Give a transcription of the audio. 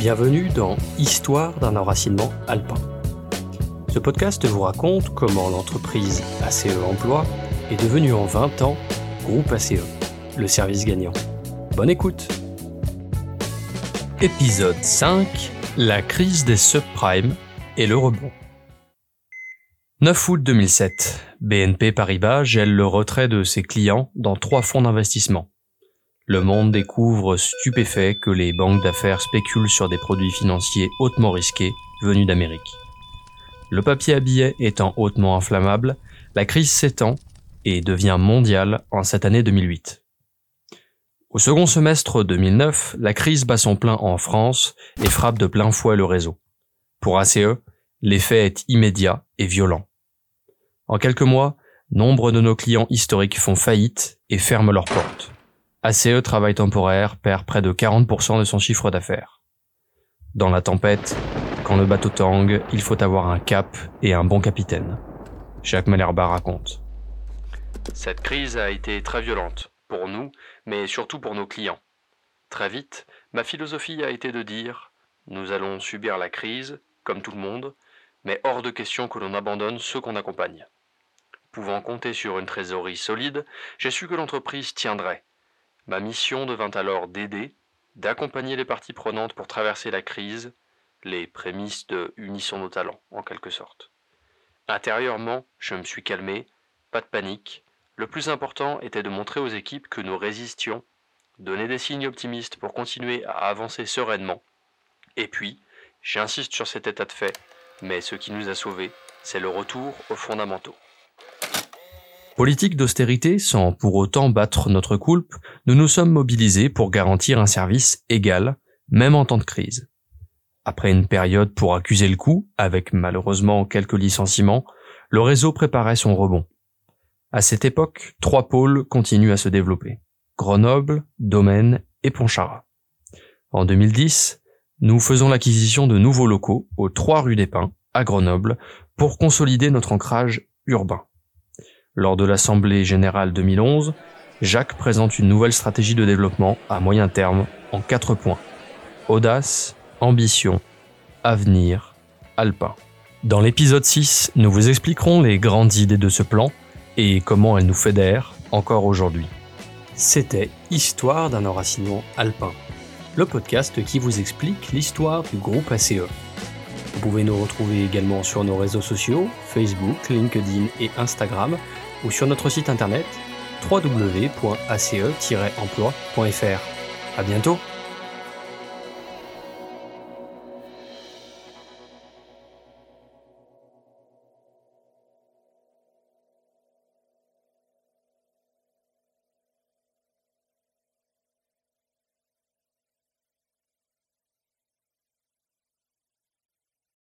Bienvenue dans Histoire d'un enracinement alpin. Ce podcast vous raconte comment l'entreprise ACE Emploi est devenue en 20 ans Groupe ACE, le service gagnant. Bonne écoute Épisode 5 La crise des subprimes et le rebond. 9 août 2007, BNP Paribas gèle le retrait de ses clients dans trois fonds d'investissement. Le monde découvre stupéfait que les banques d'affaires spéculent sur des produits financiers hautement risqués venus d'Amérique. Le papier à billets étant hautement inflammable, la crise s'étend et devient mondiale en cette année 2008. Au second semestre 2009, la crise bat son plein en France et frappe de plein fouet le réseau. Pour ACE, l'effet est immédiat et violent. En quelques mois, nombre de nos clients historiques font faillite et ferment leurs portes. ACE Travail Temporaire perd près de 40% de son chiffre d'affaires. Dans la tempête, quand le bateau tangue, il faut avoir un cap et un bon capitaine. Jacques Malherba raconte. Cette crise a été très violente, pour nous, mais surtout pour nos clients. Très vite, ma philosophie a été de dire nous allons subir la crise, comme tout le monde, mais hors de question que l'on abandonne ceux qu'on accompagne. Pouvant compter sur une trésorerie solide, j'ai su que l'entreprise tiendrait. Ma mission devint alors d'aider, d'accompagner les parties prenantes pour traverser la crise, les prémices de Unissons nos talents, en quelque sorte. Intérieurement, je me suis calmé, pas de panique. Le plus important était de montrer aux équipes que nous résistions, donner des signes optimistes pour continuer à avancer sereinement. Et puis, j'insiste sur cet état de fait, mais ce qui nous a sauvés, c'est le retour aux fondamentaux. Politique d'austérité, sans pour autant battre notre coulpe, nous nous sommes mobilisés pour garantir un service égal, même en temps de crise. Après une période pour accuser le coup, avec malheureusement quelques licenciements, le réseau préparait son rebond. À cette époque, trois pôles continuent à se développer. Grenoble, Domaine et Pontcharra. En 2010, nous faisons l'acquisition de nouveaux locaux aux 3 rue des Pins, à Grenoble, pour consolider notre ancrage urbain. Lors de l'Assemblée générale 2011, Jacques présente une nouvelle stratégie de développement à moyen terme en quatre points. Audace, ambition, avenir, alpin. Dans l'épisode 6, nous vous expliquerons les grandes idées de ce plan et comment elles nous fédèrent encore aujourd'hui. C'était Histoire d'un enracinement alpin, le podcast qui vous explique l'histoire du groupe ACE. Vous pouvez nous retrouver également sur nos réseaux sociaux, Facebook, LinkedIn et Instagram, ou sur notre site internet www.ace-emploi.fr. À bientôt!